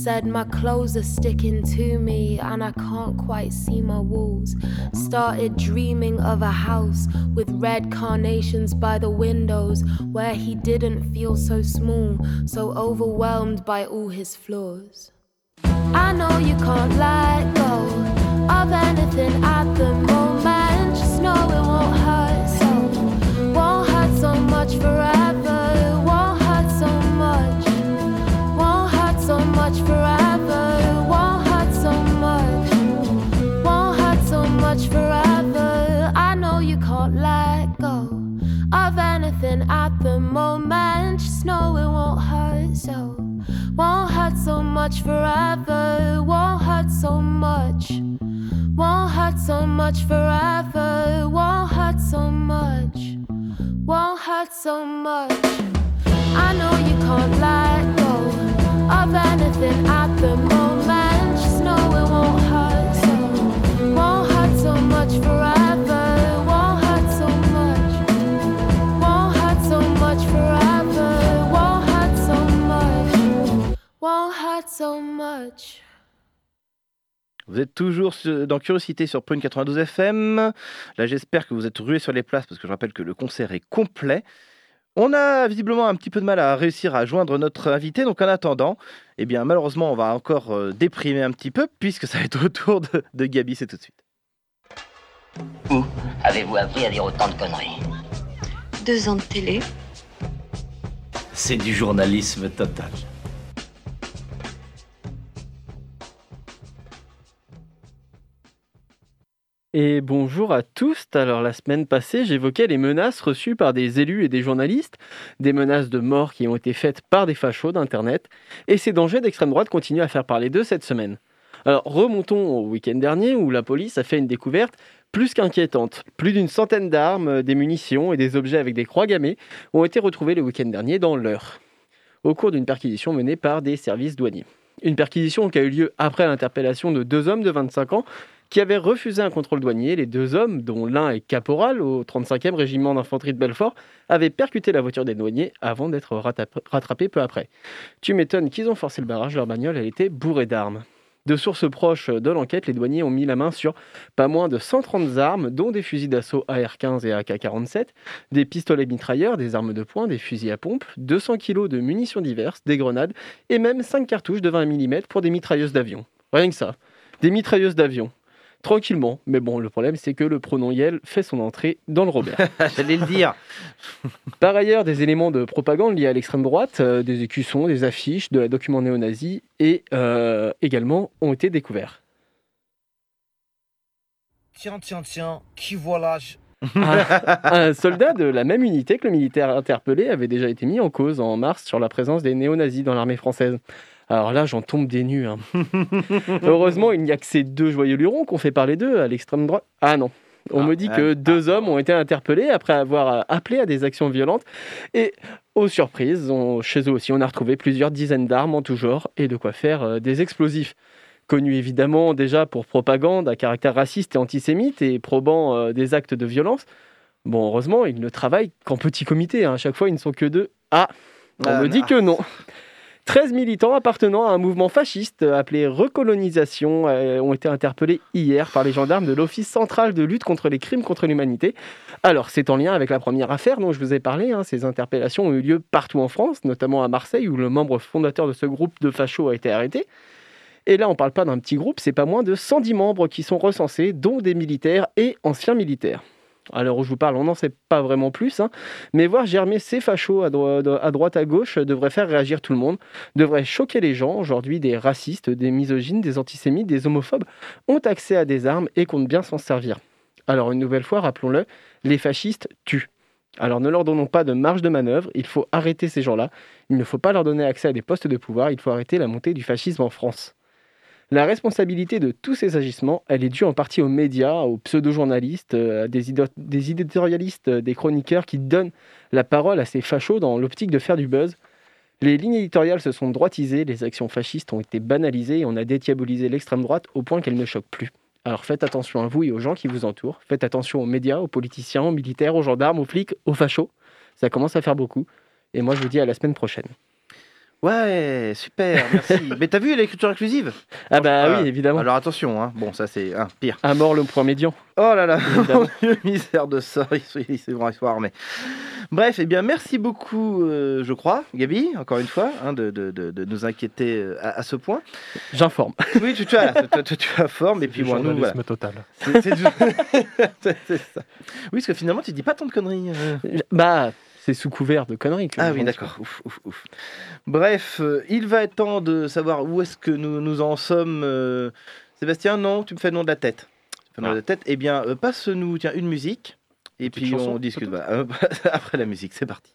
Said my clothes are sticking to me and I can't quite see my walls. Started dreaming of a house with red carnations by the windows where he didn't feel so small, so overwhelmed by all his flaws. I know you can't let go of anything at the moment. Just know it won't hurt so, won't hurt so much forever. Of anything at the moment. Just know it won't hurt so, won't hurt so much forever. Won't hurt so much, won't hurt so much forever. Won't hurt so much, won't hurt so much. I know you can't let go of anything at the moment. Just know it won't hurt so, won't hurt so much forever. So much. Vous êtes toujours dans Curiosité sur Prune 92 FM. Là, j'espère que vous êtes rués sur les places parce que je rappelle que le concert est complet. On a visiblement un petit peu de mal à réussir à joindre notre invité, donc en attendant, eh bien malheureusement, on va encore euh, déprimer un petit peu puisque ça va être au tour de, de Gabi, c'est tout de suite. Où avez-vous appris à dire autant de conneries? Deux ans de télé. C'est du journalisme total. Et bonjour à tous. Alors la semaine passée, j'évoquais les menaces reçues par des élus et des journalistes, des menaces de mort qui ont été faites par des fachos d'Internet, et ces dangers d'extrême droite continuent à faire parler d'eux cette semaine. Alors remontons au week-end dernier où la police a fait une découverte plus qu'inquiétante. Plus d'une centaine d'armes, des munitions et des objets avec des croix gammées ont été retrouvés le week-end dernier dans l'Eure, au cours d'une perquisition menée par des services douaniers. Une perquisition qui a eu lieu après l'interpellation de deux hommes de 25 ans qui avaient refusé un contrôle douanier. Les deux hommes, dont l'un est caporal au 35e régiment d'infanterie de Belfort, avaient percuté la voiture des douaniers avant d'être rattrap- rattrapés peu après. Tu m'étonnes qu'ils ont forcé le barrage, leur bagnole, elle était bourrée d'armes. De sources proches de l'enquête, les douaniers ont mis la main sur pas moins de 130 armes, dont des fusils d'assaut AR-15 et AK-47, des pistolets mitrailleurs, des armes de poing, des fusils à pompe, 200 kg de munitions diverses, des grenades et même 5 cartouches de 20 mm pour des mitrailleuses d'avion. Rien que ça. Des mitrailleuses d'avion. Tranquillement. Mais bon, le problème, c'est que le pronom Yel fait son entrée dans le Robert. J'allais le dire. Par ailleurs, des éléments de propagande liés à l'extrême droite, euh, des écussons, des affiches, de la document néo-nazi et euh, également ont été découverts. Tiens, tiens, tiens, qui voilà je- un soldat de la même unité que le militaire interpellé avait déjà été mis en cause en mars sur la présence des néo-nazis dans l'armée française. Alors là, j'en tombe des nues. hein. Heureusement, il n'y a que ces deux joyeux lurons qu'on fait parler d'eux à l'extrême droite. Ah non. On me dit que deux hommes ont été interpellés après avoir euh, appelé à des actions violentes. Et aux surprises, on- chez eux aussi, on a retrouvé plusieurs dizaines d'armes en tout genre et de quoi faire euh, des explosifs. Connus évidemment déjà pour propagande à caractère raciste et antisémite et probant euh, des actes de violence. Bon, heureusement, ils ne travaillent qu'en petit comité. hein. À chaque fois, ils ne sont que deux. Ah, on Ah, me dit que non. 13 militants appartenant à un mouvement fasciste appelé Recolonisation euh, ont été interpellés hier par les gendarmes de l'Office central de lutte contre les crimes contre l'humanité. Alors, c'est en lien avec la première affaire dont je vous ai parlé. hein. Ces interpellations ont eu lieu partout en France, notamment à Marseille, où le membre fondateur de ce groupe de fachos a été arrêté. Et là, on ne parle pas d'un petit groupe, c'est pas moins de 110 membres qui sont recensés, dont des militaires et anciens militaires. À l'heure où je vous parle, on n'en sait pas vraiment plus, hein, mais voir germer ces fachos à, à droite, à gauche, devrait faire réagir tout le monde, devrait choquer les gens. Aujourd'hui, des racistes, des misogynes, des antisémites, des homophobes ont accès à des armes et comptent bien s'en servir. Alors, une nouvelle fois, rappelons-le, les fascistes tuent. Alors ne leur donnons pas de marge de manœuvre, il faut arrêter ces gens-là, il ne faut pas leur donner accès à des postes de pouvoir, il faut arrêter la montée du fascisme en France. La responsabilité de tous ces agissements, elle est due en partie aux médias, aux pseudo-journalistes, euh, à des, éditorialistes, euh, des chroniqueurs qui donnent la parole à ces fachos dans l'optique de faire du buzz. Les lignes éditoriales se sont droitisées, les actions fascistes ont été banalisées et on a dédiabolisé l'extrême droite au point qu'elle ne choque plus. Alors faites attention à vous et aux gens qui vous entourent, faites attention aux médias, aux politiciens, aux militaires, aux gendarmes, aux flics, aux fachos. Ça commence à faire beaucoup. Et moi je vous dis à la semaine prochaine. Ouais, super, merci. Mais t'as vu l'écriture inclusive? Ah bah oui, évidemment. Alors attention, hein. bon, ça c'est un pire. À mort le point médian. Oh là là, mon Dieu, misère de ça, c'est vrai histoire, mais... Bref, eh bien, merci beaucoup, euh, je crois, Gabi, encore une fois, hein, de, de- de- de nous inquiéter euh, à, à ce point. J'informe. Oui, tu, tu, as, tu, tu- tu informes, et puis bon, nous, journalisme voilà. total. C'est- c'est du- c'est- c'est ça. Oui, parce que finalement, tu dis pas tant de conneries. euh. Bah, c'est sous couvert de conneries. que Ah oui, d'accord. Ouf, ouf, ouf. Bref, euh, il va être temps de savoir où est-ce que nous, nous en sommes. euh. Sébastien, non, tu me fais le nom de la tête. Tu me fais le nom de la tête. Eh bien, euh, passe-nous tiens, une musique. Et puis chanson, on discute. Voilà. Euh, Après la musique, c'est parti.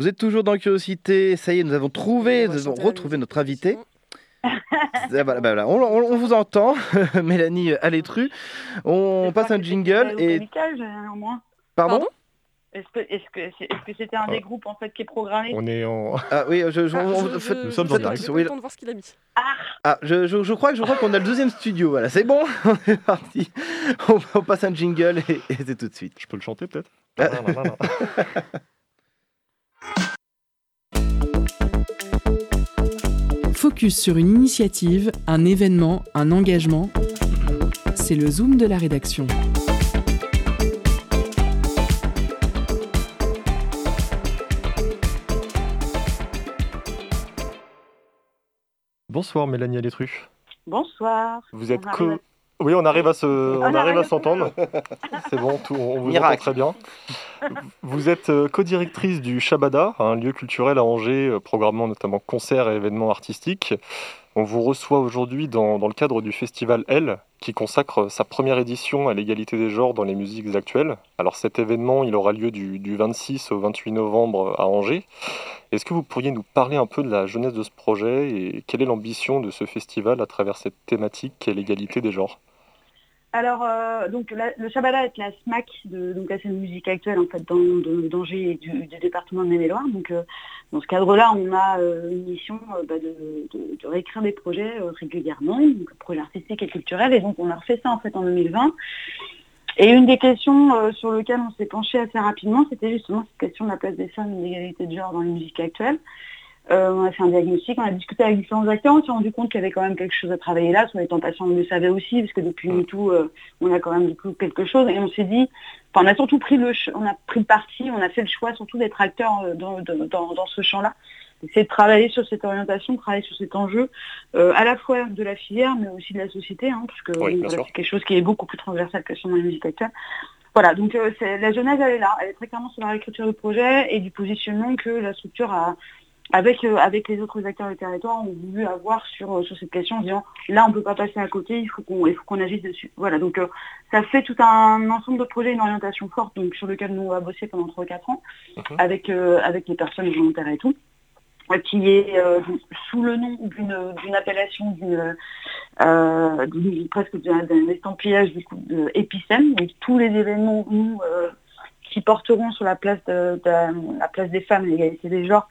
Vous êtes toujours dans Curiosité, ça y est, nous avons trouvé, nous avons retrouvé notre invité. Ah, bah on, on- on vous entend, Mélanie Alétru. On passe un jingle et... euh, au moins. Pardon? Est-ce que c'était un des groupes en fait qui est programmé? On est en. Ah oui, je, je- Ah, on- je- je- Nous sommes en direct. le temps de voir ce qu'il a mis. Ah, je, je- je crois que je crois qu'on a le deuxième studio. Voilà, c'est bon, on est parti. On, on passe un jingle et, et c'est tout de suite. Je peux le chanter peut-être? Focus sur une initiative, un événement, un engagement. C'est le zoom de la rédaction. Bonsoir Mélanie Alétru. Bonsoir. Vous êtes co... Oui, on arrive à se, on arrive arrive à s'entendre. C'est bon, tout, on vous Miracle. entend très bien. Vous êtes euh, co-directrice du Shabada, un lieu culturel à Angers, euh, programmant notamment concerts et événements artistiques. On vous reçoit aujourd'hui dans, dans le cadre du festival Elle, qui consacre sa première édition à l'égalité des genres dans les musiques actuelles. Alors cet événement, il aura lieu du, du 26 au 28 novembre à Angers. Est-ce que vous pourriez nous parler un peu de la jeunesse de ce projet et quelle est l'ambition de ce festival à travers cette thématique qu'est l'égalité des genres? Alors, euh, donc le Shabada est la SMAC de donc, la scène musique actuelle en fait d'Angers et du, département de Maine-et-Loire. Donc euh, dans ce cadre-là, on a euh, une mission bah, de, réécrire des projets régulièrement, donc projets artistiques et culturels. Et donc on a refait ça en fait en 2020. Et une des questions sur lesquelles on s'est penché assez rapidement, c'était justement cette question de la place des femmes et de l'égalité de genre dans les musiques actuelles. Euh, on a fait un diagnostic, on a discuté avec différents acteurs, on s'est rendu compte qu'il y avait quand même quelque chose à travailler là. Sur les passants, on le savait aussi, parce que depuis MeToo, euh, on a quand même du coup quelque chose. Et on s'est dit, enfin, on a surtout pris le, on a pris le parti, on a fait le choix surtout d'être acteur euh, dans, dans, dans ce champ-là. C'est de travailler sur cette orientation, de travailler sur cet enjeu, euh, à la fois de la filière, mais aussi de la société, hein, parce que Oui, c'est quelque chose qui est beaucoup plus transversal que sur la musique actuelle. Voilà, donc euh, la jeunesse, elle est là, elle est très clairement sur la réécriture du projet et du positionnement que la structure a, avec, euh, avec les autres acteurs du territoire, ont voulu avoir sur, euh, sur cette question en disant là on ne peut pas passer à côté, il faut qu'on agisse dessus. Voilà, donc euh, ça fait tout un ensemble de projets, une orientation forte donc, sur lequel nous on va bosser pendant 3-4 ans avec, euh, avec les personnes volontaires et tout qui est sous le nom d'une appellation d'une presque d'un estampillage du coup de Épicène. Donc tous les événements nous, qui porteront sur la place de, de- la place des femmes et l'égalité des genres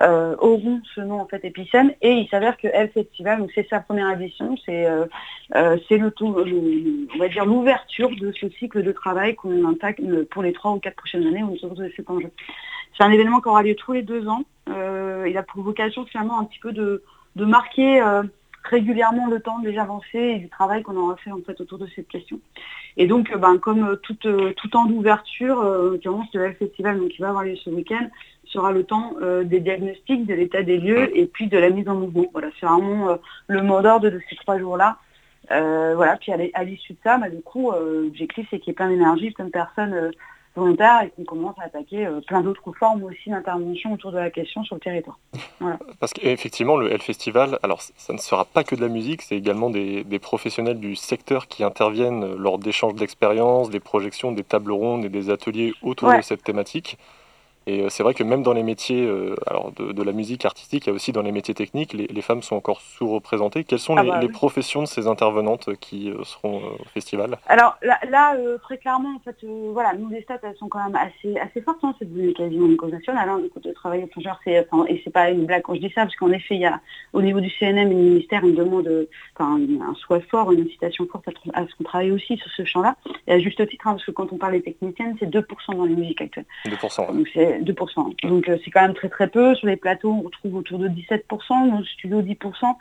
euh, auront ce nom en fait Épicène et il s'avère que Elle Festival, donc c'est sa première édition, c'est euh, c'est le le- on va dire l'ouverture de ce cycle de travail qu'on intègre pour les trois ou quatre prochaines années autour de cet enjeu. C'est un événement qui aura lieu tous les deux ans. Euh, il a pour vocation finalement un petit peu de, de marquer euh, régulièrement le temps des avancées et du travail qu'on aura fait en fait autour de cette question. Et donc, euh, ben, comme euh, tout, euh, tout temps d'ouverture, euh, en l'occurrence le Festival, donc qui va avoir lieu ce week-end, sera le temps euh, des diagnostics, de l'état des lieux et puis de la mise en mouvement. Voilà, c'est vraiment euh, le mot d'ordre de ces trois jours-là. Euh, voilà, puis à l'issue de ça, bah, du coup, l'objectif c'est qu'il y ait plein d'énergie, plein de personnes volontaires et qu'on commence à attaquer plein d'autres formes aussi d'intervention autour de la question sur le territoire. Voilà. Parce qu'effectivement, le L Festival, alors ça ne sera pas que de la musique, c'est également des, des professionnels du secteur qui interviennent lors d'échanges d'expériences, des projections, des tables rondes et des ateliers autour Ouais. de cette thématique. Et euh, c'est vrai que même dans les métiers euh, alors de, de la musique artistique, il y a aussi dans les métiers techniques, les, les femmes sont encore sous-représentées. Quelles sont Ah les, bah les oui. professions de ces intervenantes qui euh, seront euh, au festival? Alors là, là, très clairement, en fait, voilà, nous les stats, elles sont quand même assez, assez fortes. Hein, c'est devenu quasiment une cause nationale. Hein, de travailler au genre, c'est, enfin, et c'est pas une blague quand je dis ça, parce qu'en effet, il y a au niveau du CNM et du ministère une demande, enfin, un souhait fort, une incitation forte à, ce qu'on travaille aussi sur ce champ-là. Et à juste titre, hein, parce que quand on parle des techniciennes, c'est 2% dans les musiques actuelles. 2%. ouais. Donc c'est 2%. Donc euh, c'est quand même très très peu. Sur les plateaux, on retrouve autour de 17%, dans le studio 10%.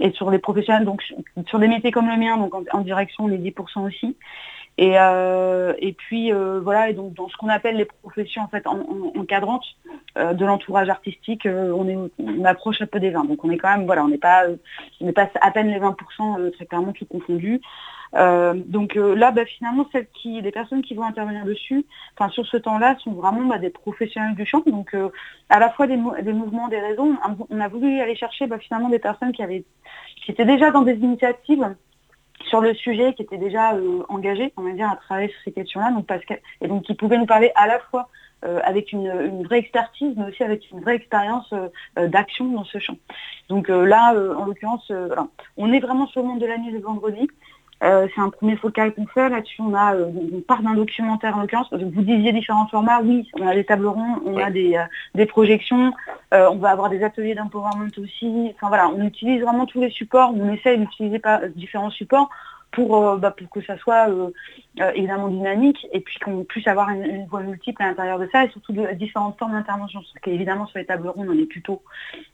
Et sur les professionnels, donc sur- des métiers comme le mien, donc en, en direction, on est 10% aussi. Et, euh, et puis euh, voilà, et donc dans ce qu'on appelle les professions en fait en- en- encadrantes euh, de l'entourage artistique, on, approche un peu des 20. Donc on est quand même, voilà, on n'est pas, on pas à peine les 20% euh, très clairement tout confondu. Donc là, bah, finalement, celles qui, les personnes qui vont intervenir dessus, enfin sur ce temps-là, sont vraiment bah, des professionnels du champ. Donc à la fois des, mou- des mouvements, des raisons. On a voulu aller chercher bah, finalement des personnes qui avaient, qui étaient déjà dans des initiatives sur le sujet, qui étaient déjà euh, engagées, on va dire, à travailler sur ces questions-là. Donc que, et donc qui pouvaient nous parler à la fois euh, avec une, vraie expertise, mais aussi avec une vraie expérience euh, d'action dans ce champ. Donc euh, là, en l'occurrence, voilà. on est vraiment sur le monde de la nuit le vendredi. Euh, c'est un premier focal qu'on fait. Là-dessus, on a, euh, on part d'un documentaire en l'occurrence. Vous disiez différents formats. Oui, on a des tables rondes, on a des, euh, des projections. Euh, on va avoir des ateliers d'empowerment aussi. Enfin voilà, on utilise vraiment tous les supports. On essaye d'utiliser différents supports pour, euh, bah, pour que ça soit euh, euh, évidemment dynamique et puis qu'on puisse avoir une, une voie multiple à l'intérieur de ça et surtout de différentes formes d'intervention. Parce qu'évidemment sur les tables rondes, on est plutôt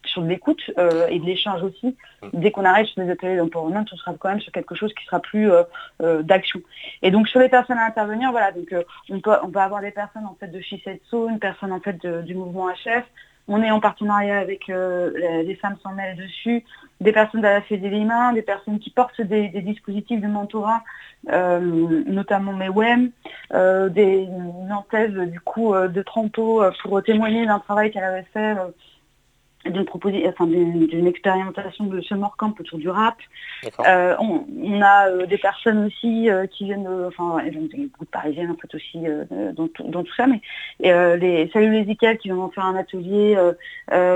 sur de l'écoute euh, et de l'échange aussi. Dès qu'on arrête sur des ateliers d'empowerment, on sera quand même sur quelque chose qui sera plus euh, euh, d'action. Et donc sur les personnes à intervenir, voilà, donc euh, on peut on peut avoir des personnes en fait de Shisetsu, une personne en fait de- du mouvement HF. On est en partenariat avec euh, les- femmes sans mêle dessus, des personnes de la Fédé Lima, des personnes qui portent des, dispositifs de mentorat, euh, notamment MEWEM, euh, des Nantaises du coup euh, de Trento euh, pour témoigner d'un travail qu'elle avait fait d'une enfin, d'une expérimentation de summer camp autour du rap. Euh, on, on a euh, des personnes aussi euh, qui viennent, enfin, ouais, donc, des groupes parisiens en fait aussi dans, tout, dans tout ça, mais les Salut les Icals qui vont faire un atelier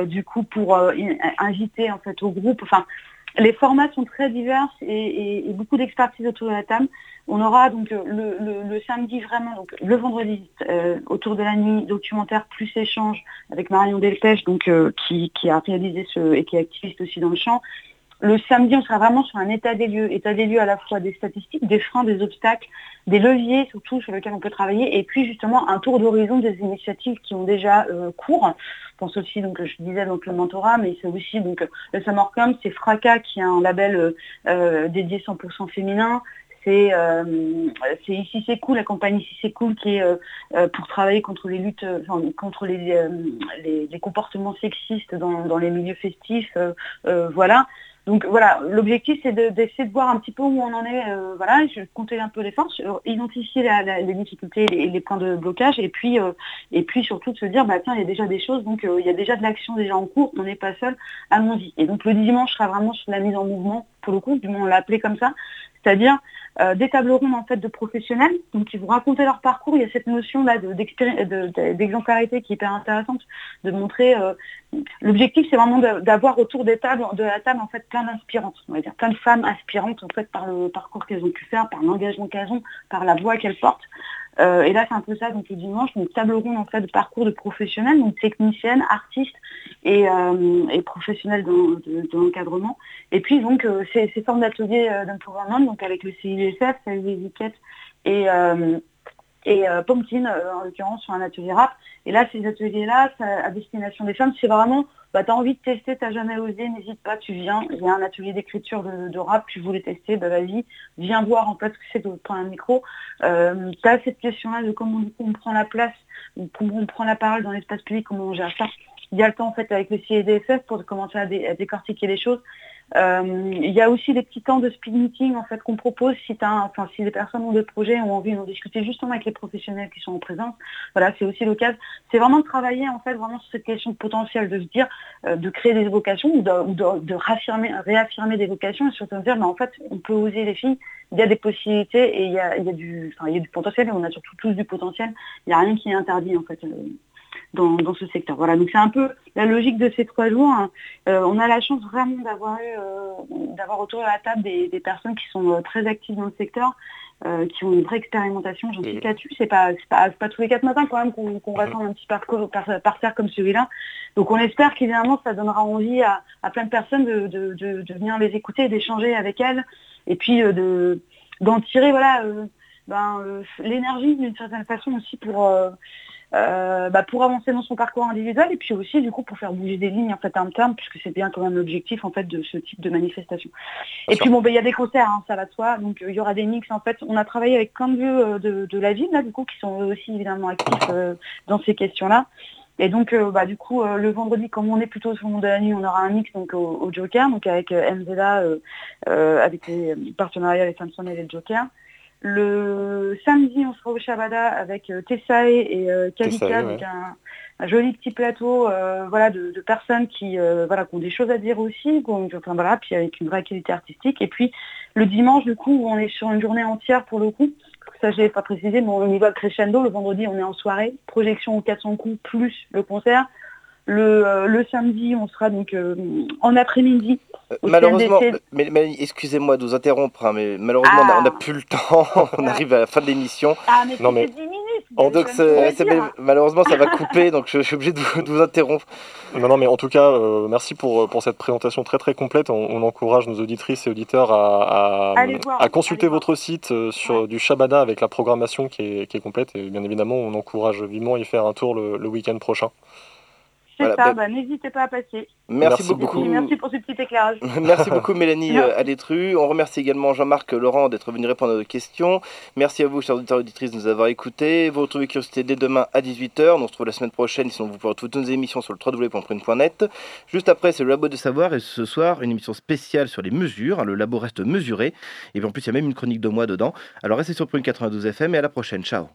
du coup pour in- inviter en fait au groupe. Enfin, les formats sont très divers et, beaucoup d'expertise autour de la table. On aura donc le, samedi vraiment, donc le vendredi euh, autour de la nuit documentaire plus échange avec Marion Delpech, euh, qui a réalisé ce et qui est activiste aussi dans le champ. Le samedi, on sera vraiment sur un état des lieux, état des lieux à la fois des statistiques, des freins, des obstacles, des leviers surtout sur lesquels on peut travailler, et puis justement un tour d'horizon des initiatives qui ont déjà euh, cours. Je pense aussi, je disais donc le mentorat, mais c'est aussi donc le Summer Camp, c'est Fracas qui a un label euh, euh, dédié 100% féminin. C'est ici c'est cool, la campagne ici c'est cool qui est pour travailler contre les luttes, contre les, comportements sexistes dans, dans les milieux festifs, voilà. Donc voilà, l'objectif c'est de- d'essayer de, voir un petit peu où on en est, euh, voilà, compter un peu les forces, euh, identifier les difficultés, les, les points de blocage, et puis euh, et puis surtout de se dire bah tiens il y a déjà des choses, donc euh, il y a déjà de l'action déjà en cours, on n'est pas seul, allons-y. Et donc le dimanche sera vraiment sur la mise en mouvement, pour le coup, du moins on l'a appelé comme ça, c'est-à-dire euh, des tables rondes en fait de professionnels, donc qui vont raconter leur parcours. Il y a cette notion là de- d'expéri- de- d'exemplarité qui est hyper intéressante, de montrer. euh, L'objectif c'est vraiment d'avoir autour des tables, de la table en fait plein d'inspirantes, on va dire plein de femmes inspirantes en fait par le parcours qu'elles ont pu faire, par l'engagement qu'elles ont, par la voix qu'elles portent. Euh, et là c'est un peu ça donc le dimanche, une table ronde en fait de parcours de professionnels, donc techniciennes, artistes et, euh, professionnels dans, de, de l'encadrement. Et puis donc euh, ces, ces formes d'ateliers euh, d'empowerment, donc avec le CISF, étiquettes et, et Pumpkin, en l'occurrence, sur un atelier rap. Et là, ces ateliers-là, à destination des femmes, c'est vraiment, bah, tu as envie de tester, tu jamais osé, n'hésite pas, tu viens. Il y a un atelier d'écriture de, rap, tu voulais tester, bah, vas-y, viens voir en fait ce que c'est de prendre un micro. Euh, tu as cette question-là de comment coup, on prend la place, comment on prend la parole dans l'espace public, comment on gère ça. Il y a le temps en fait avec le CIDFF pour commencer à, à décortiquer les choses. Euh, il y a aussi des petits temps de speed meeting en fait qu'on propose si, enfin, si les personnes ont des projets ont envie d'en discuter justement avec les professionnels qui sont en présence. Voilà, c'est aussi l'occasion. C'est vraiment de travailler en fait vraiment sur cette question de potentiel, de se dire, euh, de créer des vocations ou de, réaffirmer, des vocations et surtout de dire, mais en fait, on peut oser les filles, il y a des possibilités et il y a, il y a du, enfin, il y a du potentiel et on a surtout tous du potentiel. Il n'y a rien qui est interdit en fait. Dans, dans ce secteur. Voilà, donc c'est un peu la logique de ces trois jours. hein. Euh, on a la chance vraiment d'avoir eu, euh, d'avoir autour de la table des, des personnes qui sont euh, très actives dans le secteur, qui ont une vraie expérimentation. J'en suis là-dessus. C'est pas, c'est pas, c'est pas tous les quatre matins quand même qu'on qu'on rassemble un petit parcours par, terre comme celui-là. Donc on espère qu'évidemment ça donnera envie à, à plein de personnes de, de, de, de venir les écouter, d'échanger avec elles, et puis de d'en tirer voilà ben, l'énergie d'une certaine façon aussi pour euh, bah, pour avancer dans son parcours individuel et puis aussi du coup pour faire bouger des lignes en fait interne puisque c'est bien quand même l'objectif en fait de ce type de manifestation. Et puis bon bah, il y a des concerts, hein, ça va de soi, donc euh, il y aura des mix en fait. On a travaillé avec plein de lieux euh, de, de la ville là du coup qui sont eux aussi évidemment actifs euh, dans ces questions-là. Et donc, euh, bah, du coup, euh, le vendredi, comme on est plutôt sur le monde de la nuit, on aura un mix donc au, au Joker, donc avec euh, MZA, euh, euh, avec les partenariats les Samson et les Joker. Le samedi, on sera au Shabada avec euh, Tessae et euh, Kalika, Tessae, donc ouais. un, un joli petit plateau euh, voilà, de, de personnes qui, euh, voilà, qui ont des choses à dire aussi, enfin, voilà, puis avec une vraie qualité artistique. Et puis le dimanche, du coup, on est sur une journée entière pour le coup. ça je l'ai pas précisé, mais on y va crescendo. Le vendredi, on est en soirée, projection au 400 coups plus le concert. Le, euh, le samedi, on sera donc euh, en après-midi. au Malheureusement, mais, mais excusez-moi de vous interrompre, hein, mais malheureusement, on n'a plus le temps. on arrive à la fin de l'émission. Ah, mais Non, mais- 10 minutes. Donc, malheureusement, ça va couper, donc je, je suis obligé de vous, de vous interrompre. Non, non, mais en tout cas, euh, merci pour, pour cette présentation très très complète. On, on encourage nos auditrices et auditeurs à, à, Allez voir, à consulter votre site euh, sur du Shabada avec la programmation qui est, qui est complète. Et bien évidemment, on encourage vivement à y faire un tour le, le week-end prochain. C'est Voilà, ça, bah- bah, n'hésitez pas à passer. Merci, Merci beaucoup. Merci pour ce petit éclairage. Merci beaucoup Mélanie Merci. euh, Alétru. On remercie également Jean-Marc Laurent d'être venu répondre à nos questions. Merci à vous, chers auditeurs et auditrices, de nous avoir écoutés. Vous retrouvez Curiosité dès demain à 18h. On se retrouve la semaine prochaine. Sinon, vous pourrez retrouver toutes nos émissions sur le www.prune.net. Juste après, c'est le Labo de Savoir. Et ce soir, une émission spéciale sur les mesures. Le labo reste mesuré. Et puis en plus, il y a même une chronique de moi dedans. Alors restez sur Prune 92 FM et à la prochaine. Ciao.